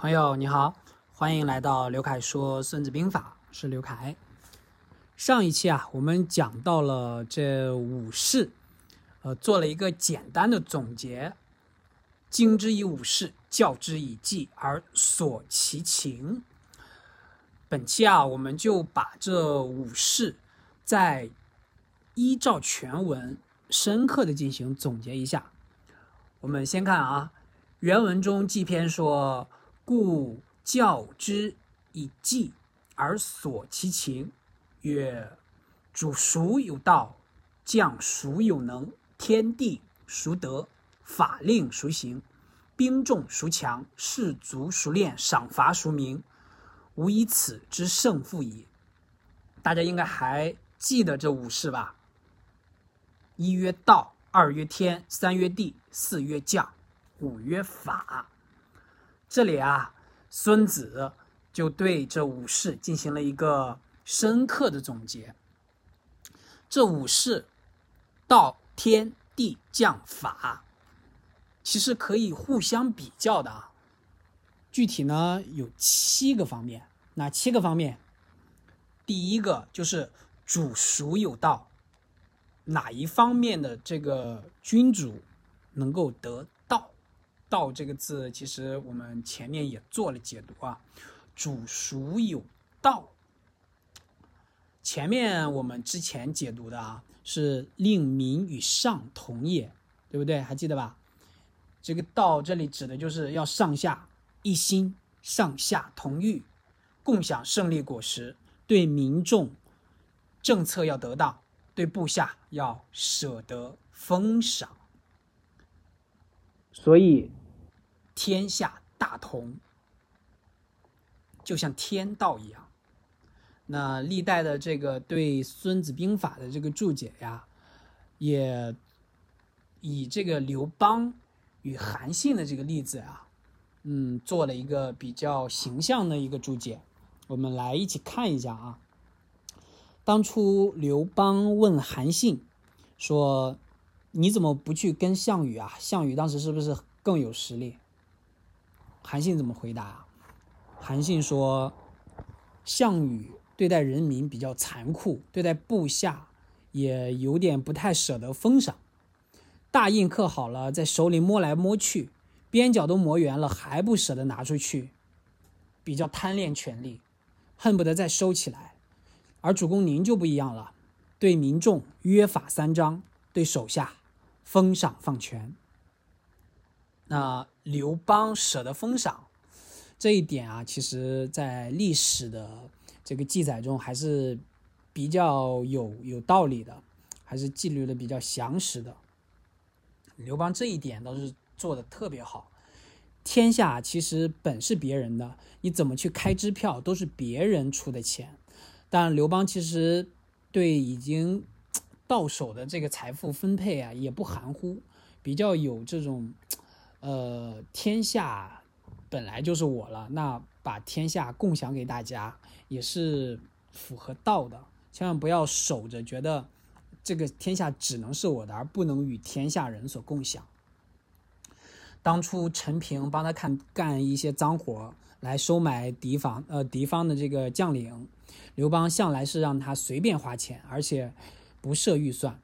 朋友你好，欢迎来到刘凯说《孙子兵法》，是刘凯。上一期啊，我们讲到了这五事，呃，做了一个简单的总结：经之以五事，教之以技，而索其情。本期啊，我们就把这五事再依照全文深刻的进行总结一下。我们先看啊，原文中纪篇说。故教之以计而索其情，曰：主孰有道？将孰有能？天地孰得？法令孰行？兵众孰强？士卒孰练？赏罚孰明？吾以此之胜负矣。大家应该还记得这五事吧？一曰道，二曰天，三曰地，四曰将，五曰法。这里啊，孙子就对这五事进行了一个深刻的总结。这五事，道、天、地、将、法，其实可以互相比较的啊。具体呢有七个方面，哪七个方面？第一个就是主孰有道，哪一方面的这个君主能够得。道这个字，其实我们前面也做了解读啊。主孰有道？前面我们之前解读的啊，是令民与上同也，对不对？还记得吧？这个道这里指的就是要上下一心，上下同欲，共享胜利果实。对民众政策要得当，对部下要舍得封赏。所以。天下大同，就像天道一样。那历代的这个对《孙子兵法》的这个注解呀，也以这个刘邦与韩信的这个例子啊，嗯，做了一个比较形象的一个注解。我们来一起看一下啊。当初刘邦问韩信说：“你怎么不去跟项羽啊？项羽当时是不是更有实力？”韩信怎么回答？韩信说：“项羽对待人民比较残酷，对待部下也有点不太舍得封赏。大印刻好了，在手里摸来摸去，边角都磨圆了，还不舍得拿出去，比较贪恋权力，恨不得再收起来。而主公您就不一样了，对民众约法三章，对手下封赏放权。”那刘邦舍得封赏这一点啊，其实在历史的这个记载中还是比较有有道理的，还是记录的比较详实的。刘邦这一点倒是做的特别好。天下其实本是别人的，你怎么去开支票都是别人出的钱。但刘邦其实对已经 到手的这个财富分配啊，也不含糊，比较有这种。呃，天下本来就是我了，那把天下共享给大家也是符合道的。千万不要守着，觉得这个天下只能是我的，而不能与天下人所共享。当初陈平帮他看干一些脏活，来收买敌方，呃，敌方的这个将领，刘邦向来是让他随便花钱，而且不设预算。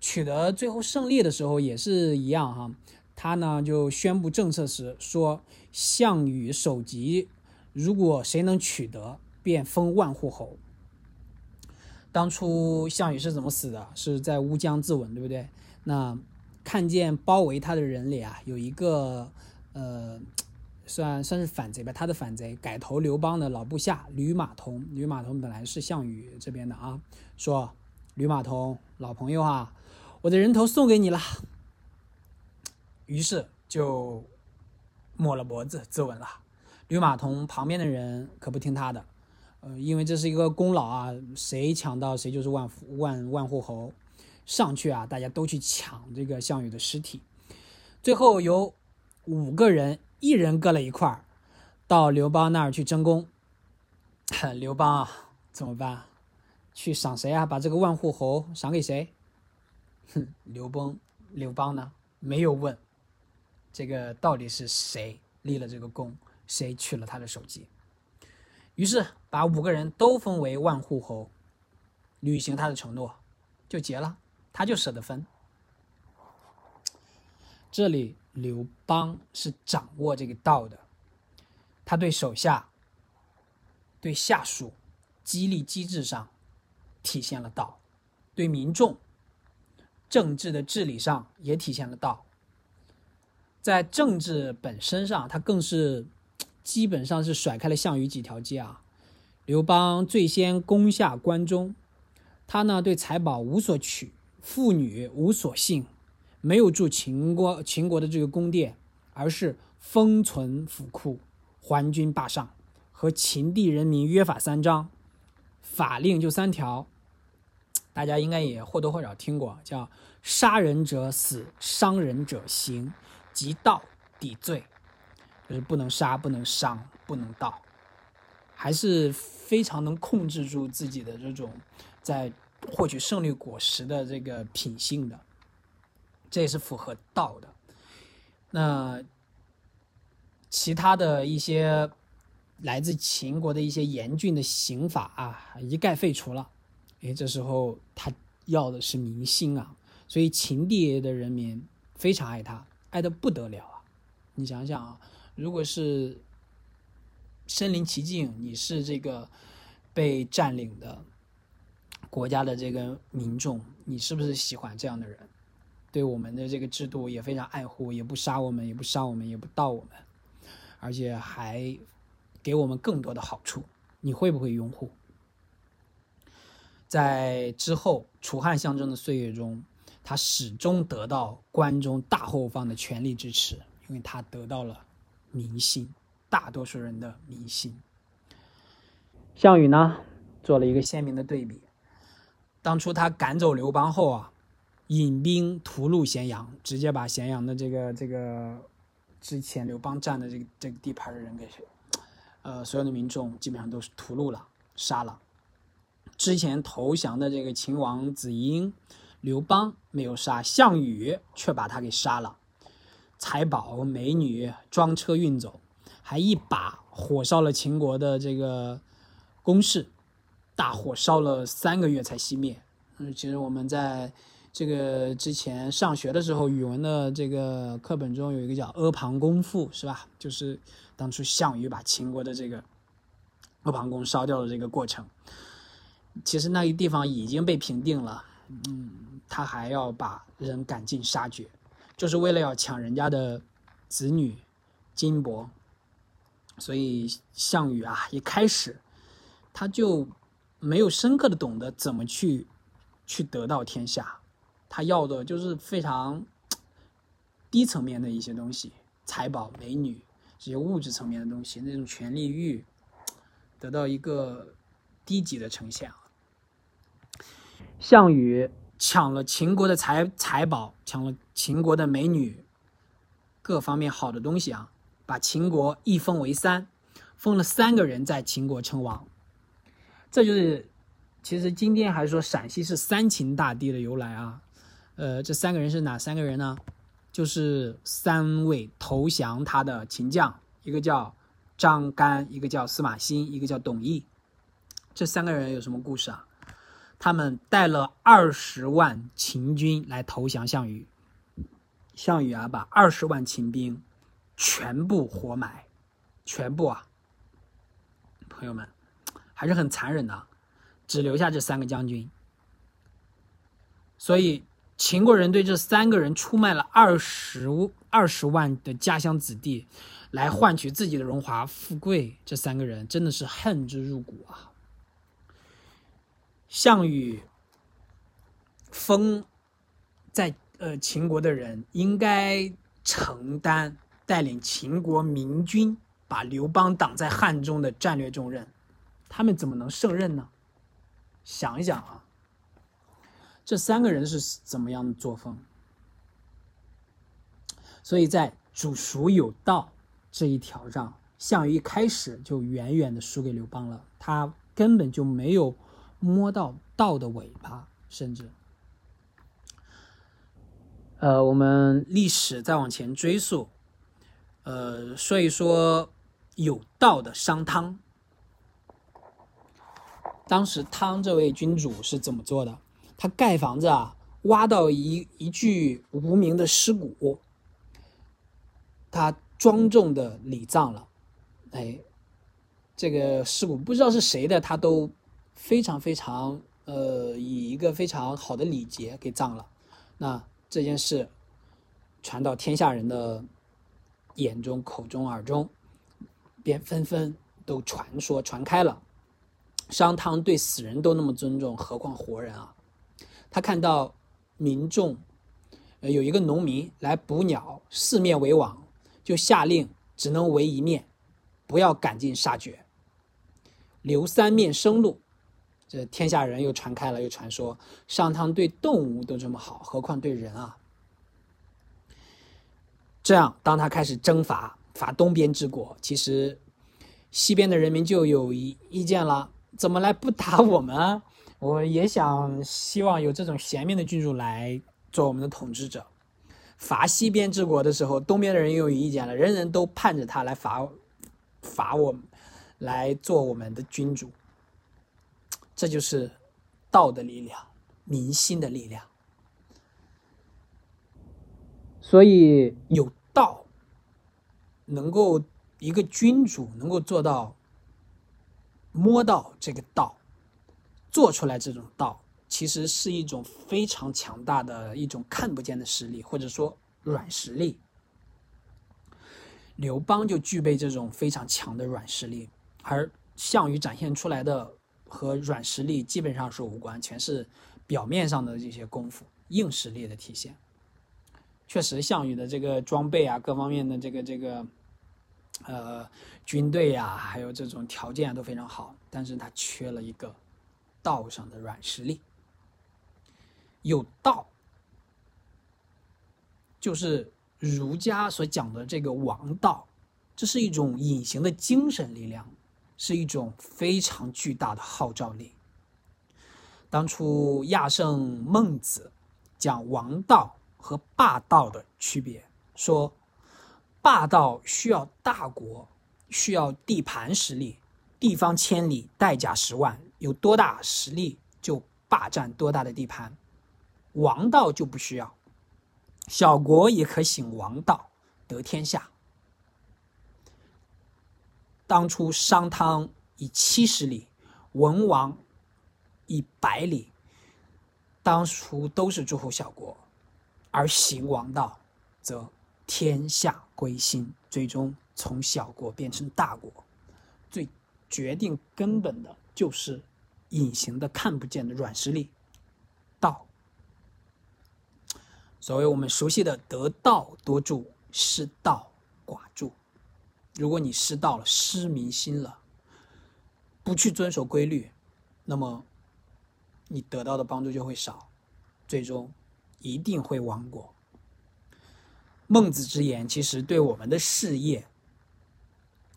取得最后胜利的时候也是一样哈。他呢就宣布政策时说：“项羽首级，如果谁能取得，便封万户侯。”当初项羽是怎么死的？是在乌江自刎，对不对？那看见包围他的人里啊，有一个呃，算算是反贼吧，他的反贼改投刘邦的老部下吕马童。吕马童本来是项羽这边的啊，说：“吕马童，老朋友啊，我的人头送给你了。”于是就抹了脖子自刎了。吕马童旁边的人可不听他的，呃，因为这是一个功劳啊，谁抢到谁就是万万万户侯。上去啊，大家都去抢这个项羽的尸体。最后有五个人，一人割了一块儿，到刘邦那儿去争功。刘邦啊，怎么办？去赏谁啊？把这个万户侯赏给谁？哼，刘邦，刘邦呢？没有问。这个到底是谁立了这个功？谁取了他的首级。于是把五个人都封为万户侯，履行他的承诺，就结了，他就舍得分。这里刘邦是掌握这个道的，他对手下、对下属激励机制上体现了道，对民众政治的治理上也体现了道，在政治本身上，他更是。基本上是甩开了项羽几条街啊！刘邦最先攻下关中，他呢对财宝无所取，妇女无所幸，没有住秦国秦国的这个宫殿，而是封存府库，还军霸上，和秦地人民约法三章，法令就三条，大家应该也或多或少听过，叫杀人者死，伤人者刑，即盗抵罪。就是不能杀，不能伤，不能盗，还是非常能控制住自己的这种在获取胜利果实的这个品性的，这也是符合道的。那其他的一些来自秦国的一些严峻的刑法啊，一概废除了。哎，这时候他要的是民心啊，所以秦地的人民非常爱他，爱的不得了啊！你想想啊。如果是身临其境，你是这个被占领的国家的这个民众，你是不是喜欢这样的人？对我们的这个制度也非常爱护，也不杀我们，也不伤我们，也不盗我们，而且还给我们更多的好处，你会不会拥护？在之后楚汉相争的岁月中，他始终得到关中大后方的全力支持，因为他得到了。民心，大多数人的民心。项羽呢，做了一个鲜明的对比。当初他赶走刘邦后啊，引兵屠戮咸阳，直接把咸阳的这个这个之前刘邦占的这个这个地盘的人给，呃，所有的民众基本上都是屠戮了，杀了。之前投降的这个秦王子婴，刘邦没有杀，项羽却把他给杀了。财宝、美女装车运走，还一把火烧了秦国的这个宫室，大火烧了三个月才熄灭。嗯，其实我们在这个之前上学的时候，语文的这个课本中有一个叫阿房宫赋，是吧？就是当初项羽把秦国的这个阿房宫烧掉的这个过程。其实那个地方已经被平定了，嗯，他还要把人赶尽杀绝。就是为了要抢人家的子女金帛，所以项羽啊，一开始他就没有深刻的懂得怎么去去得到天下，他要的就是非常低层面的一些东西，财宝、美女这些物质层面的东西，那种权力欲得到一个低级的呈现啊。项羽。抢了秦国的财财宝，抢了秦国的美女，各方面好的东西啊，把秦国一分为三，封了三个人在秦国称王。这就是，其实今天还是说陕西是三秦大地的由来啊。呃，这三个人是哪三个人呢？就是三位投降他的秦将，一个叫张干，一个叫司马欣，一个叫董翳。这三个人有什么故事啊？他们带了二十万秦军来投降项羽，项羽啊，把二十万秦兵全部活埋，全部啊，朋友们还是很残忍的，只留下这三个将军。所以秦国人对这三个人出卖了二十二十万的家乡子弟，来换取自己的荣华富贵，这三个人真的是恨之入骨啊。项羽封在呃秦国的人应该承担带领秦国明军把刘邦挡在汉中的战略重任，他们怎么能胜任呢？想一想啊，这三个人是怎么样的作风？所以在主孰有道这一条上，项羽一开始就远远的输给刘邦了，他根本就没有。摸到道的尾巴，甚至，呃，我们历史再往前追溯，呃，说一说有道的商汤。当时汤这位君主是怎么做的？他盖房子啊，挖到一一具无名的尸骨，他庄重的礼葬了。哎，这个尸骨不知道是谁的，他都非常非常呃，以一个非常好的礼节给葬了。那这件事传到天下人的眼中、口中、耳中，便纷纷都传说传开了。商汤对死人都那么尊重，何况活人啊？他看到民众，呃，有一个农民来捕鸟，四面围网，就下令只能围一面，不要赶尽杀绝，留三面生路。这天下人又传开了，又传说上汤对动物都这么好，何况对人啊？这样，当他开始征伐伐东边之国，其实西边的人民就有意意见了。怎么来不打我们？我也想希望有这种贤明的君主来做我们的统治者。伐西边之国的时候，东边的人又有意见了，人人都盼着他来伐伐我，来做我们的君主。这就是道的力量，民心的力量。所以有道，能够一个君主能够做到。摸到这个道，做出来这种道，其实是一种非常强大的一种看不见的实力，或者说软实力。刘邦就具备这种非常强的软实力，而项羽展现出来的和软实力基本上是无关，全是表面上的这些功夫，硬实力的体现。确实，项羽的这个装备啊，各方面的这个这个。呃，军队呀，还有这种条件都非常好，但是他缺了一个道上的软实力。有道，就是儒家所讲的这个王道，这是一种隐形的精神力量，是一种非常巨大的号召力。当初亚圣孟子讲王道和霸道的区别，说。霸道需要大国，需要地盘实力，地方千里，代价十万，有多大实力就霸占多大的地盘。王道就不需要，小国也可行王道，得天下。当初商汤以七十里，文王以百里，当初都是诸侯小国，而行王道，则。天下归心，最终从小国变成大国，最决定根本的就是隐形的、看不见的软实力——道。所谓我们熟悉的“得道多助，失道寡助”。如果你失道了、失民心了，不去遵守规律，那么你得到的帮助就会少，最终一定会亡国。孟子之言，其实对我们的事业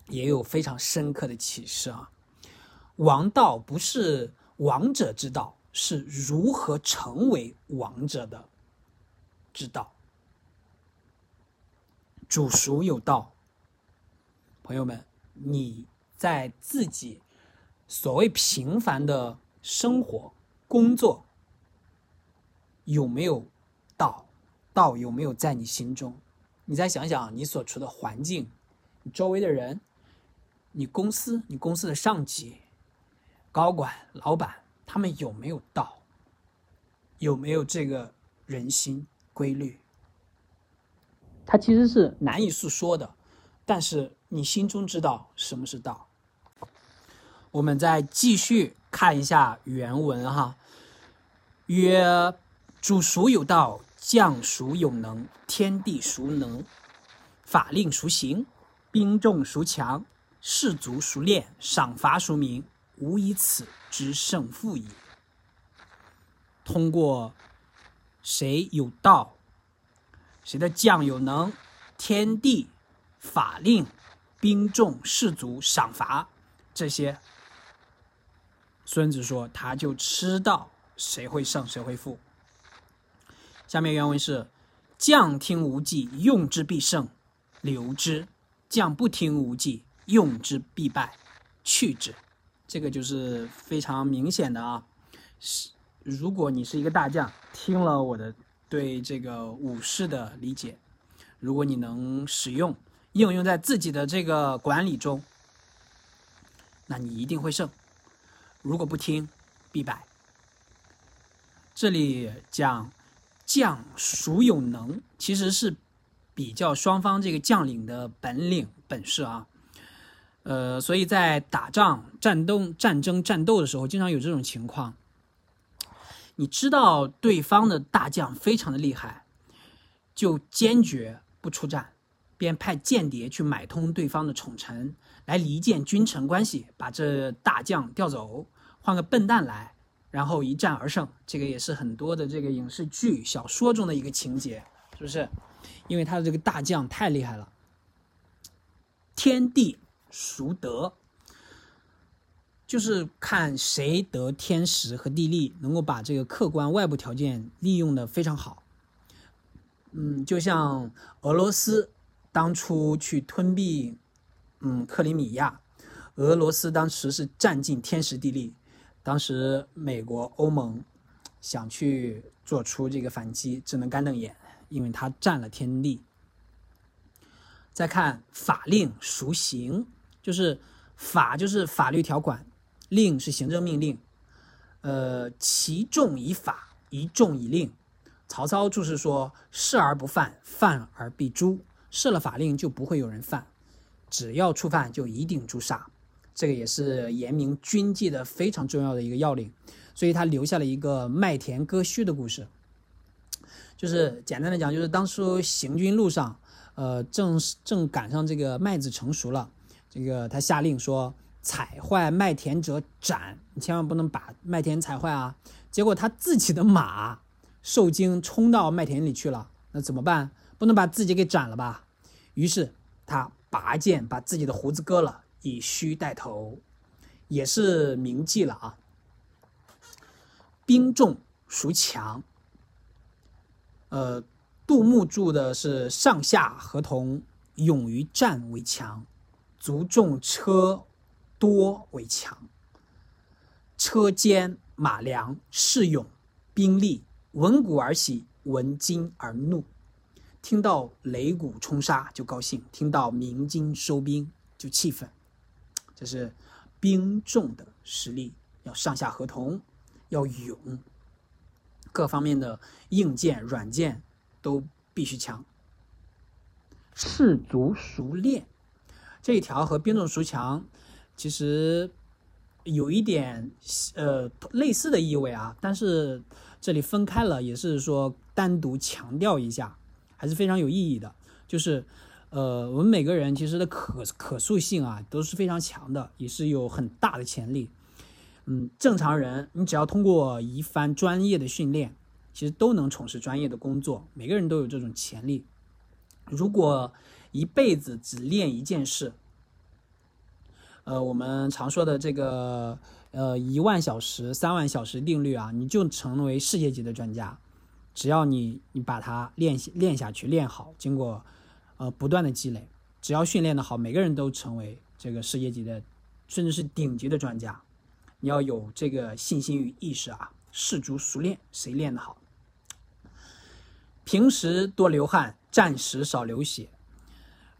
也有非常深刻的启示啊！王道不是王者之道，是如何成为王者的之道。煮熟有道，朋友们，你在自己所谓平凡的生活、工作有没有道？道有没有在你心中？你再想想，你所处的环境，你周围的人，你公司，你公司的上级、高管、老板，他们有没有道？有没有这个人心规律？它其实是难以诉说的，但是你心中知道什么是道。我们再继续看一下原文哈，曰：主孰有道？将孰有能？天地孰能？法令孰行？兵众孰强？士卒孰练？赏罚孰明？吾以此知胜负矣。通过谁有道，谁的将有能，天地、法令、兵众、士卒、赏罚这些，孙子说他就知道谁会胜，谁会负。下面原文是：将听无计，用之必胜；留之；将不听无计，用之必败，去之。这个就是非常明显的啊。是，如果你是一个大将，听了我的对这个武士的理解，如果你能使用应用在自己的这个管理中，那你一定会胜。如果不听，必败。这里讲将孰有能，其实是比较双方这个将领的本领本事啊。呃，所以在打仗、战斗、战争、战斗的时候，经常有这种情况。你知道对方的大将非常的厉害，就坚决不出战，便派间谍去买通对方的宠臣，来离间君臣关系，把这大将调走，换个笨蛋来。然后一战而胜，这个也是很多的这个影视剧、小说中的一个情节，是不是？因为他的这个大将太厉害了。天地孰得？就是看谁得天时和地利，能够把这个客观外部条件利用的非常好。嗯，就像俄罗斯当初去吞并，嗯，克里米亚，俄罗斯当时是占尽天时地利。当时美国、欧盟想去做出这个反击，只能干瞪眼，因为他占了天地。再看法令孰行，就是法就是法律条款，令是行政命令。呃，其重以法，一重以令。曹操就是说，事而不犯，犯而必诛。设了法令就不会有人犯，只要触犯就一定诛杀。这个也是严明军纪的非常重要的一个要领，所以他留下了一个麦田割须的故事。就是简单的讲，就是当初行军路上，呃，正正赶上这个麦子成熟了，这个他下令说：“踩坏麦田者斩，你千万不能把麦田踩坏啊！”结果他自己的马受惊冲到麦田里去了，那怎么办？不能把自己给斩了吧？于是他拔剑把自己的胡子割了。以须带头，也是铭记了啊。兵众孰强？呃，杜牧注的是上下合同，勇于战为强，卒重车多为强。车坚马良，士勇，兵力闻鼓而喜，闻金而怒。听到擂鼓冲杀就高兴，听到鸣金收兵就气愤。这是兵众的实力，要上下合同，要勇，各方面的硬件、软件都必须强。士卒熟练这一条和兵众孰强其实有一点呃类似的意味啊，但是这里分开了，也是说单独强调一下，还是非常有意义的，就是。呃，我们每个人其实的可可塑性啊都是非常强的，也是有很大的潜力。嗯，正常人你只要通过一番专业的训练，其实都能从事专业的工作。每个人都有这种潜力。如果一辈子只练一件事，呃，我们常说的这个呃一万小时、三万小时定律啊，你就成为世界级的专家。只要你你把它练练下去、练好，经过。呃，不断的积累，只要训练的好，每个人都成为这个世界级的，甚至是顶级的专家。你要有这个信心与意识啊，士卒熟练，谁练得好？平时多流汗，战时少流血。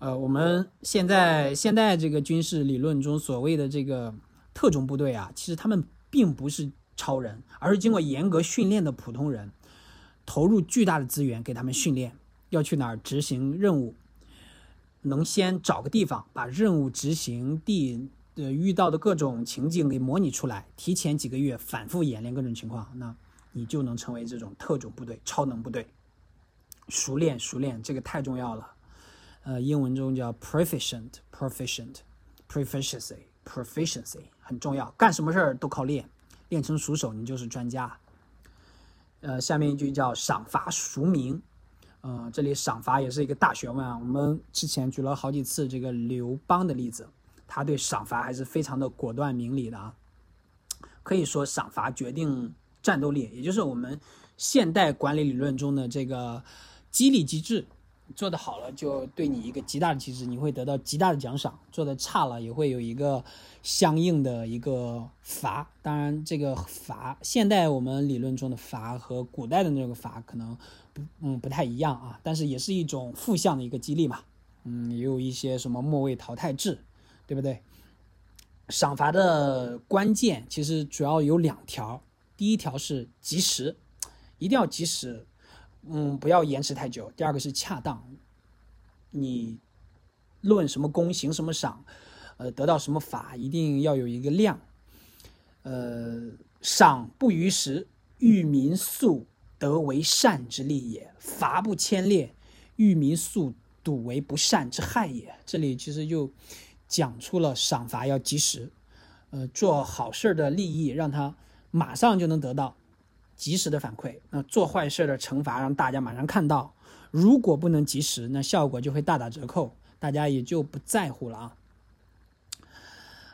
呃，我们现在现在这个军事理论中所谓的这个特种部队啊，其实他们并不是超人，而是经过严格训练的普通人，投入巨大的资源给他们训练，要去哪儿执行任务。能先找个地方把任务执行地的遇到的各种情境给模拟出来，提前几个月反复演练各种情况，那你就能成为这种特种部队、超能部队。熟练，熟练，这个太重要了。呃，英文中叫 proficient，proficient，proficiency，proficiency 很重要，干什么事儿都靠练，练成熟手，你就是专家。呃，下面一句叫赏罚孰明。呃，这里赏罚也是一个大学问啊。我们之前举了好几次这个刘邦的例子，他对赏罚还是非常的果断明理的啊。可以说赏罚决定战斗力，也就是我们现代管理理论中的这个激励机制。做的好了就对你一个极大的提示，你会得到极大的奖赏；做的差了也会有一个相应的一个罚。当然，这个罚现代我们理论中的罚和古代的那个罚可能不嗯不太一样啊，但是也是一种负向的一个激励嘛。嗯，也有一些什么末位淘汰制，对不对？赏罚的关键其实主要有两条，第一条是及时，一定要及时。嗯，不要延迟太久。第二个是恰当，你论什么功行什么赏，呃，得到什么法，一定要有一个量。呃，赏不逾时，欲民速得为善之利也；罚不牵列，欲民速睹为不善之害也。这里其实就讲出了赏罚要及时，呃，做好事的利益，让他马上就能得到。及时的反馈，那做坏事的惩罚让大家马上看到。如果不能及时，那效果就会大打折扣，大家也就不在乎了啊。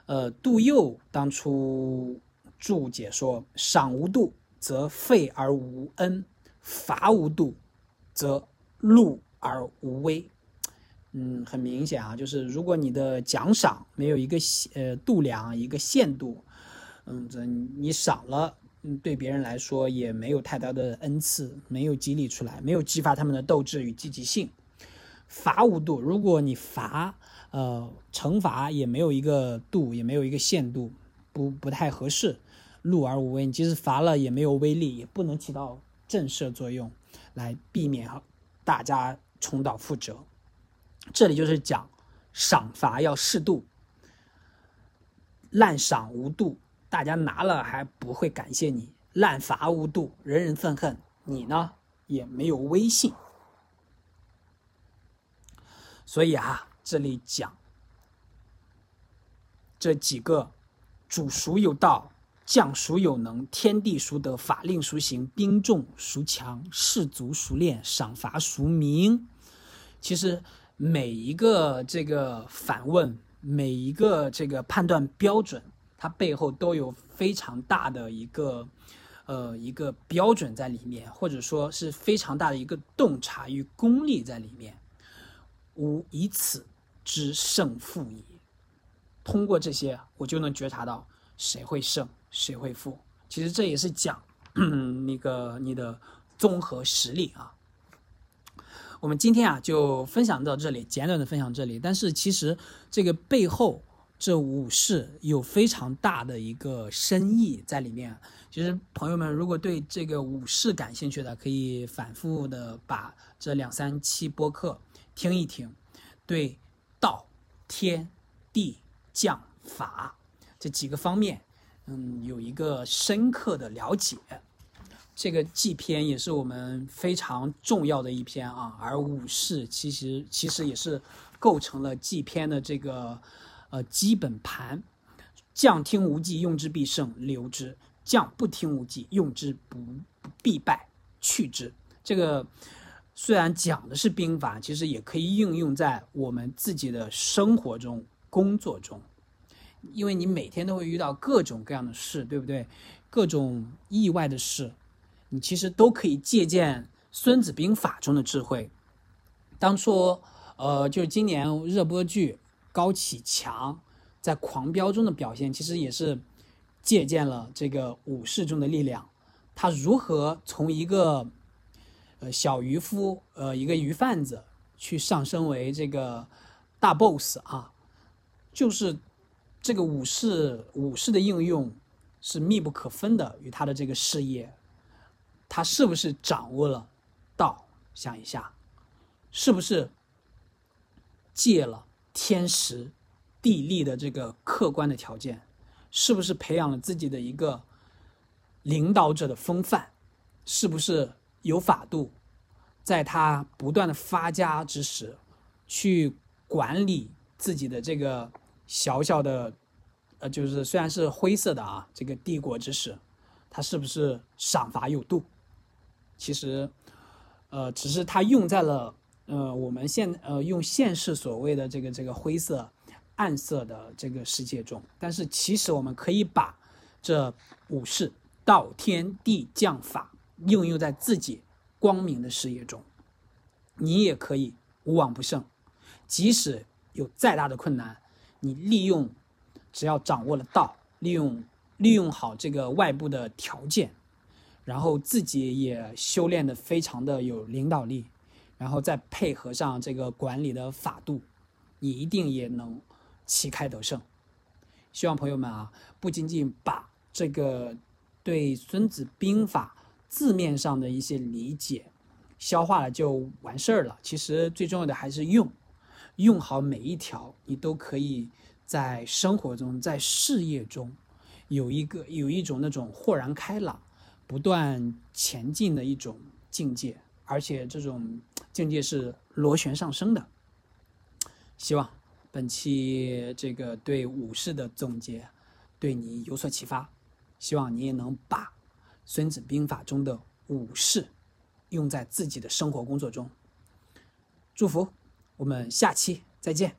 呃，杜佑当初注解说：“赏无度，则废而无恩；罚无度，则禄而无威。”嗯，很明显啊，就是如果你的奖赏没有一个呃度量、一个限度，嗯，这你赏了。对别人来说也没有太大的恩赐，没有激励出来，没有激发他们的斗志与积极性。罚无度，如果你罚，呃，惩罚也没有一个度，也没有一个限度，不不太合适。禄而无威，你即使罚了也没有威力，也不能起到震慑作用，来避免大家重蹈覆辙。这里就是讲赏罚要适度，滥赏无度。大家拿了还不会感谢你，滥罚无度，人人愤恨。你呢也没有威信。所以啊，这里讲这几个：主孰有道，将孰有能，天地孰得，法令孰行，兵众孰强，士卒孰练，赏罚孰明。其实每一个这个反问，每一个这个判断标准。它背后都有非常大的一个，呃，一个标准在里面，或者说是非常大的一个洞察与功力在里面，吾以此知胜负矣。通过这些，我就能觉察到谁会胜，谁会负。其实这也是讲 那个你的综合实力啊。我们今天啊就分享到这里，简短的分享这里。但是其实这个背后。这武士有非常大的一个深意在里面。其实，朋友们如果对这个武士感兴趣的，可以反复的把这两三期播客听一听，对道、天、地、将、法这几个方面，嗯，有一个深刻的了解。这个祭篇也是我们非常重要的一篇啊。而武士其实其实也是构成了祭篇的这个。呃，基本盘，将听无忌，用之必胜，留之；将不听无忌，用之不必败，去之。这个虽然讲的是兵法，其实也可以应用在我们自己的生活中、工作中，因为你每天都会遇到各种各样的事，对不对？各种意外的事，你其实都可以借鉴《孙子兵法》中的智慧。当初，呃，就是今年热播剧。高启强在狂飙中的表现，其实也是借鉴了这个武士中的力量。他如何从一个呃小渔夫，呃一个鱼贩子，去上升为这个大 boss 啊？就是这个武士武士的应用是密不可分的，与他的这个事业，他是不是掌握了道？想一下，是不是借了？天时、地利的这个客观的条件，是不是培养了自己的一个领导者的风范？是不是有法度，在他不断的发家之时，去管理自己的这个小小的，呃，就是虽然是灰色的啊，这个帝国之时，他是不是赏罚有度？其实，呃，只是他用在了。呃，我们现呃用现世所谓的这个这个灰色、暗色的这个世界中，但是其实我们可以把这五事道、天地、将、法应用在自己光明的事业中。你也可以无往不胜。即使有再大的困难，你利用，只要掌握了道，利用利用好这个外部的条件，然后自己也修炼的非常的有领导力，然后再配合上这个管理的法度，你一定也能旗开得胜。希望朋友们啊，不仅仅把这个对《孙子兵法》字面上的一些理解消化了就完事儿了，其实最重要的还是用。用好每一条，你都可以在生活中、在事业中有一个有一种那种豁然开朗、不断前进的一种境界，而且这种境界是螺旋上升的。希望本期这个对武士的总结对你有所启发，希望你也能把《孙子兵法》中的武士用在自己的生活工作中。祝福。我们下期再见。